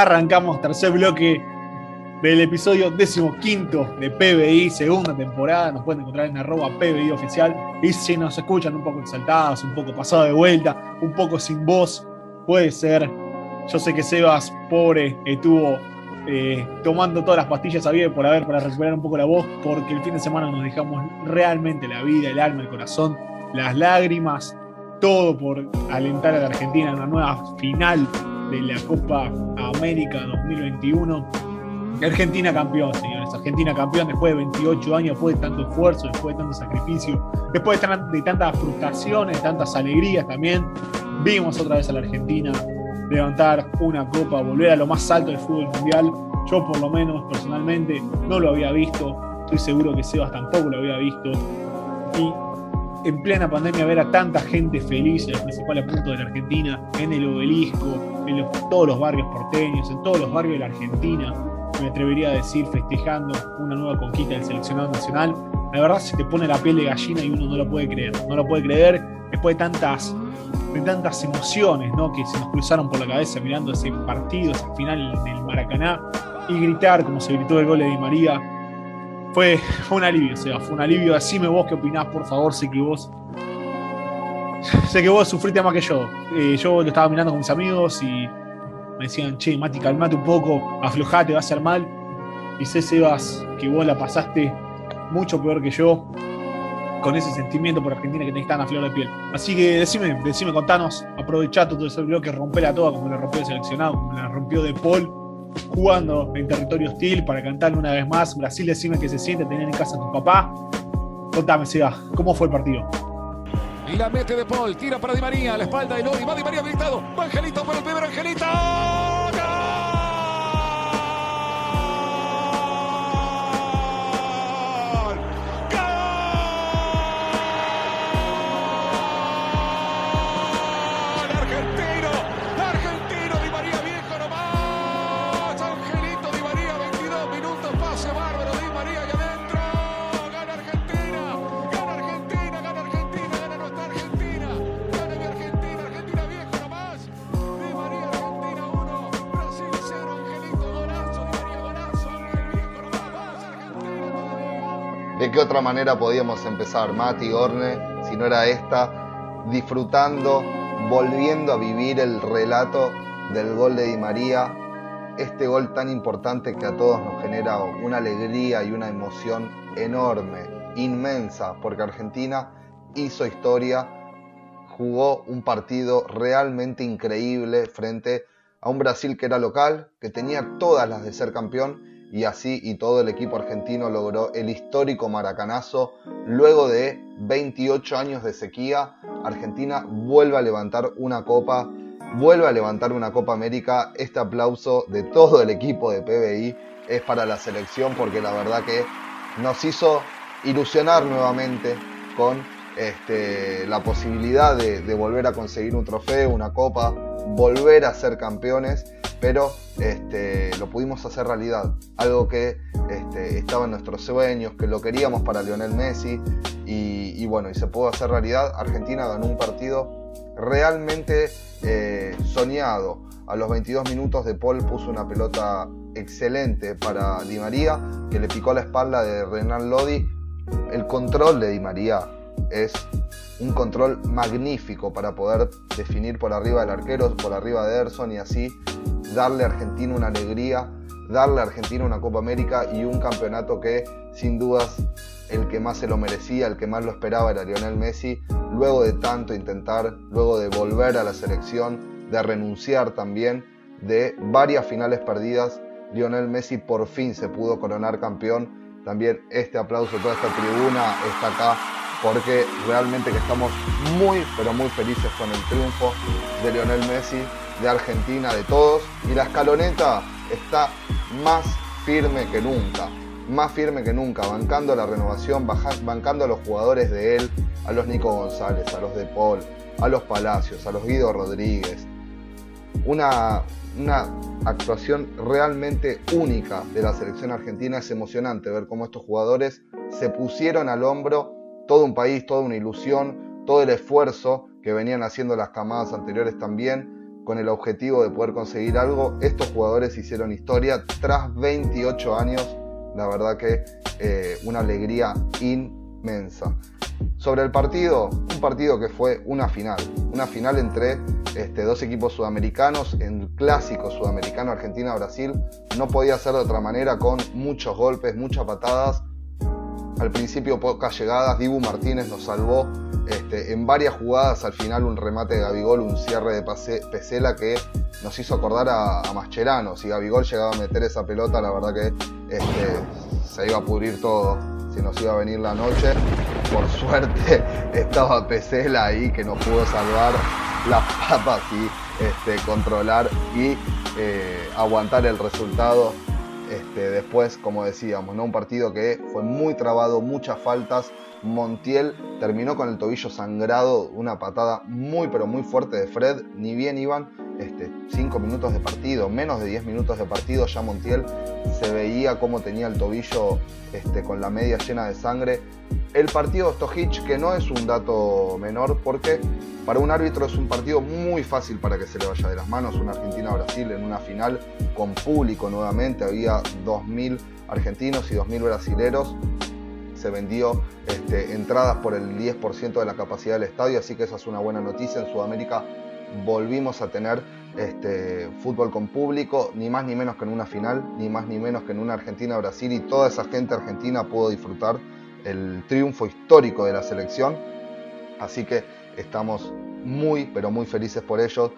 Arrancamos tercer bloque del episodio décimo quinto de PBI, segunda temporada. Nos pueden encontrar en arroba PBI oficial. Y si nos escuchan un poco exaltados, un poco pasado de vuelta, un poco sin voz, puede ser. Yo sé que Sebas, pobre, estuvo eh, tomando todas las pastillas a por haber para recuperar un poco la voz, porque el fin de semana nos dejamos realmente la vida, el alma, el corazón, las lágrimas, todo por alentar a la Argentina en una nueva final de la Copa América 2021. Argentina campeón, señores. Argentina campeón después de 28 años, después de tanto esfuerzo, después de tanto sacrificio, después de, tantas frustraciones, tantas alegrías también. Vimos otra vez a la Argentina levantar una copa, volver a lo más alto del fútbol mundial. Yo por lo menos personalmente no lo había visto. Estoy seguro que Sebas tampoco lo había visto. Y en plena pandemia ver a tanta gente feliz en los principales puntos de la Argentina, en el obelisco, en todos los barrios porteños, en todos los barrios de la Argentina, me atrevería a decir, festejando una nueva conquista del seleccionado nacional. La verdad se te pone la piel de gallina y uno no lo puede creer. No lo puede creer después de tantas, de tantas emociones ¿no? que se nos cruzaron por la cabeza mirando ese partido, ese final del Maracaná y gritar como se gritó el gol de Di María fue, un alivio, o sea, fue un alivio. Decime vos qué opinás, por favor, sé que vos. Sé que vos sufriste más que yo. Eh, yo lo estaba mirando con mis amigos y me decían, che, Mati, calmate un poco, aflojate, va a ser mal. Y sé, Sebas, que vos la pasaste mucho peor que yo con ese sentimiento por Argentina que te están a flor de piel. Así que decime, decime, contanos, aprovechá todo ese bloque, rompela toda como le rompió el seleccionado, como la rompió De Paul jugando en territorio hostil para cantarle una vez más. Brasil, decime que se siente tener en casa a tu papá. Contame, Seba, ¿cómo fue el partido? Y la mete de Paul, tira para Di María, a la espalda de Lodi, va Di María habilitado, va Angelito por el primero, Angelito. ¿De qué otra manera podíamos empezar, Mati, Orne, si no era esta, disfrutando, volviendo a vivir el relato del gol de Di María, este gol tan importante que a todos nos genera una alegría y una emoción enorme, inmensa, porque Argentina hizo historia, jugó un partido realmente increíble frente a un Brasil que era local, que tenía todas las de ser campeón y así y todo el equipo argentino logró el histórico maracanazo. Luego de 28 años de sequía, Argentina vuelve a levantar una copa, vuelve a levantar una Copa América. Este aplauso de todo el equipo de PBI es para la selección porque la verdad que nos hizo ilusionar nuevamente con este, la posibilidad de, de volver a conseguir un trofeo, una copa, volver a ser campeones pero este, lo pudimos hacer realidad. Algo que este, estaba en nuestros sueños, que lo queríamos para Lionel Messi y, bueno, y se pudo hacer realidad. Argentina ganó un partido realmente eh, soñado. A los 22 minutos de Paul puso una pelota excelente para Di María, que le picó la espalda de Renan Lodi. El control de Di María es un control magnífico para poder definir por arriba del arquero, por arriba de Erson y así darle a Argentina una alegría, darle a Argentina una Copa América y un campeonato que sin dudas el que más se lo merecía, el que más lo esperaba era Lionel Messi, luego de tanto intentar, luego de volver a la selección, de renunciar también, de varias finales perdidas, Lionel Messi por fin se pudo coronar campeón. También este aplauso, toda esta tribuna está acá porque realmente que estamos muy, pero muy felices con el triunfo de Lionel Messi, de Argentina, de todos. Y la escaloneta está más firme que nunca, más firme que nunca, bancando la renovación, bancando a los jugadores de él, a los Nico González, a los de Paul, a los Palacios, a los Guido Rodríguez. Una, una actuación realmente única de la selección argentina. Es emocionante ver cómo estos jugadores se pusieron al hombro todo un país, toda una ilusión, todo el esfuerzo que venían haciendo las camadas anteriores también con el objetivo de poder conseguir algo. Estos jugadores hicieron historia tras 28 años. La verdad que eh, una alegría inmensa. Sobre el partido, un partido que fue una final, una final entre este, dos equipos sudamericanos, en clásico sudamericano Argentina-Brasil, no podía ser de otra manera con muchos golpes, muchas patadas. Al principio pocas llegadas, Dibu Martínez nos salvó este, en varias jugadas, al final un remate de Gabigol, un cierre de Pesela que nos hizo acordar a, a Mascherano. Si Gabigol llegaba a meter esa pelota, la verdad que este, se iba a pudrir todo, si nos iba a venir la noche. Por suerte estaba Pesela ahí que nos pudo salvar las papas y este, controlar y eh, aguantar el resultado. Este, después, como decíamos, ¿no? un partido que fue muy trabado, muchas faltas. Montiel terminó con el tobillo sangrado, una patada muy pero muy fuerte de Fred. Ni bien iban 5 este, minutos de partido, menos de 10 minutos de partido, ya Montiel se veía cómo tenía el tobillo este, con la media llena de sangre. El partido Stojic, que no es un dato menor, porque para un árbitro es un partido muy fácil para que se le vaya de las manos. Una Argentina-Brasil en una final con público nuevamente, había 2.000 argentinos y 2.000 brasileros se vendió este, entradas por el 10% de la capacidad del estadio, así que esa es una buena noticia. En Sudamérica volvimos a tener este, fútbol con público, ni más ni menos que en una final, ni más ni menos que en una Argentina-Brasil y toda esa gente argentina pudo disfrutar el triunfo histórico de la selección. Así que estamos muy, pero muy felices por ellos.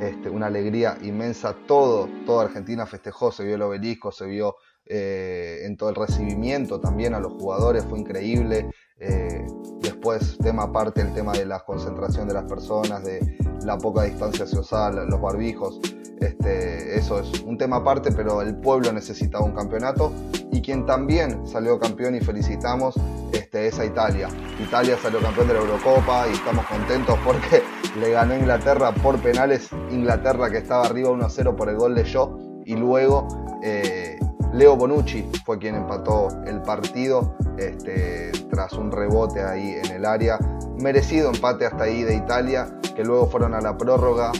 Este, una alegría inmensa. Todo, toda Argentina festejó, se vio el obelisco, se vio eh, en todo el recibimiento también a los jugadores, fue increíble. Eh, después, tema aparte, el tema de la concentración de las personas, de la poca distancia social, los barbijos. Este, eso es un tema aparte, pero el pueblo necesitaba un campeonato y quien también salió campeón y felicitamos este, es a Italia. Italia salió campeón de la Eurocopa y estamos contentos porque le ganó Inglaterra por penales. Inglaterra que estaba arriba 1-0 por el gol de Yo y luego eh, Leo Bonucci fue quien empató el partido este, tras un rebote ahí en el área. Merecido empate hasta ahí de Italia, que luego fueron a la prórroga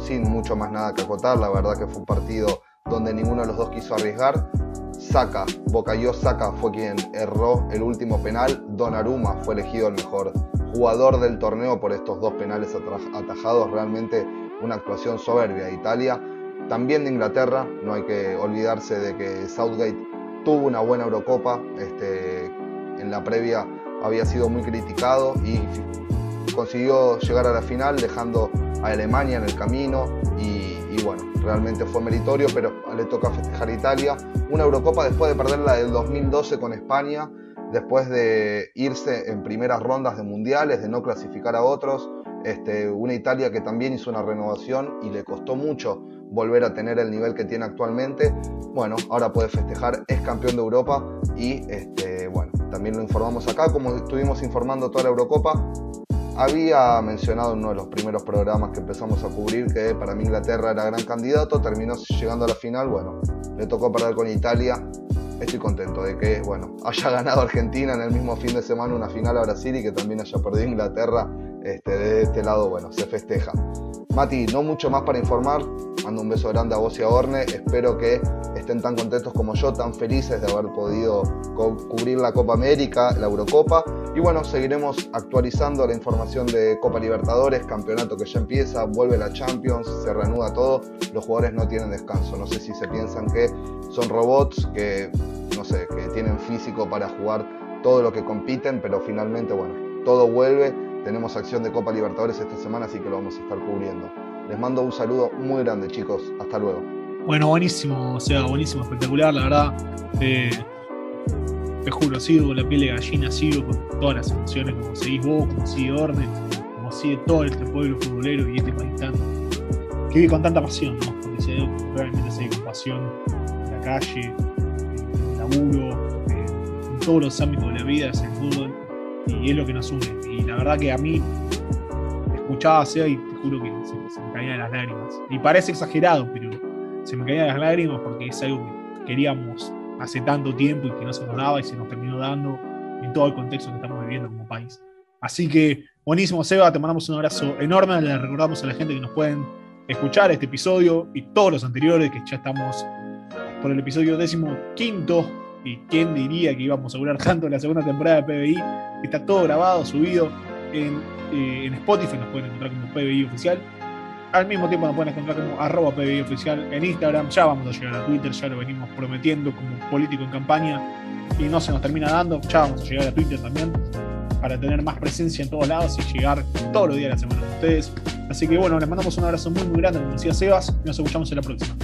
sin mucho más nada que acotar. La verdad que fue un partido donde ninguno de los dos quiso arriesgar. Saca, Bocayo Saca fue quien erró el último penal. Donnarumma fue elegido el mejor jugador del torneo por estos dos penales atajados. Realmente una actuación soberbia de Italia también de Inglaterra, no hay que olvidarse de que Southgate tuvo una buena Eurocopa, este, en la previa había sido muy criticado y consiguió llegar a la final dejando a Alemania en el camino y, bueno, realmente fue meritorio, pero le toca festejar a Italia. Una Eurocopa después de perderla del 2012 con España, después de irse en primeras rondas de mundiales, de no clasificar a otros. Este, una Italia que también hizo una renovación y le costó mucho volver a tener el nivel que tiene actualmente. Bueno, ahora puede festejar, es campeón de Europa y este, bueno, también lo informamos acá, como estuvimos informando toda la Eurocopa. Había mencionado en uno de los primeros programas que empezamos a cubrir que para mí Inglaterra era gran candidato, terminó llegando a la final, bueno, le tocó perder con Italia. Estoy contento de que, bueno, haya ganado Argentina en el mismo fin de semana una final a Brasil y que también haya perdido Inglaterra. Este, de este lado, bueno, se festeja. Mati, no mucho más para informar. Mando un beso grande a vos y a Orne. Espero que estén tan contentos como yo, tan felices de haber podido cubrir la Copa América, la Eurocopa. Y bueno, seguiremos actualizando la información de Copa Libertadores, campeonato que ya empieza, vuelve la Champions, se reanuda todo. Los jugadores no tienen descanso. No sé si se piensan que son robots, que no sé, que tienen físico para jugar todo lo que compiten, pero finalmente, bueno, todo vuelve tenemos acción de Copa Libertadores esta semana, así que lo vamos a estar cubriendo. Les mando un saludo muy grande, chicos. Hasta luego. Bueno, buenísimo, o sea, buenísimo, espectacular, la verdad. Te juro, sigo la piel de gallina, sigo con todas las emociones, como seguís vos, como sigue Orden, como sigue todo este pueblo futbolero y este país tan, que vive con tanta pasión, ¿no? Porque se, realmente se con pasión en la calle, en el laburo, en todos los ámbitos de la vida, es el fútbol y es lo que nos une. Y la verdad que a mí escuchaba SEA y te juro que se, me caían las lágrimas. Y parece exagerado, pero se me caían las lágrimas porque es algo que queríamos hace tanto tiempo y que no se nos daba y se nos terminó dando en todo el contexto que estamos viviendo como país. Así que Buenísimo, Seba, te mandamos un abrazo enorme. Le recordamos a la gente que nos pueden escuchar este episodio y todos los anteriores, que ya estamos por el episodio décimo quinto. Y quién diría que íbamos a durar tanto la segunda temporada de PBI. Está todo grabado, subido en, eh, en Spotify, nos pueden encontrar como PBI oficial. Al mismo tiempo nos pueden encontrar como arroba PBI oficial en Instagram. Ya vamos a llegar a Twitter, ya lo venimos prometiendo como político en campaña y no se nos termina dando. Ya vamos a llegar a Twitter también para tener más presencia en todos lados y llegar todos los días de la semana con ustedes. Así que bueno, les mandamos un abrazo muy muy grande, como decía Sebas, y nos escuchamos en la próxima.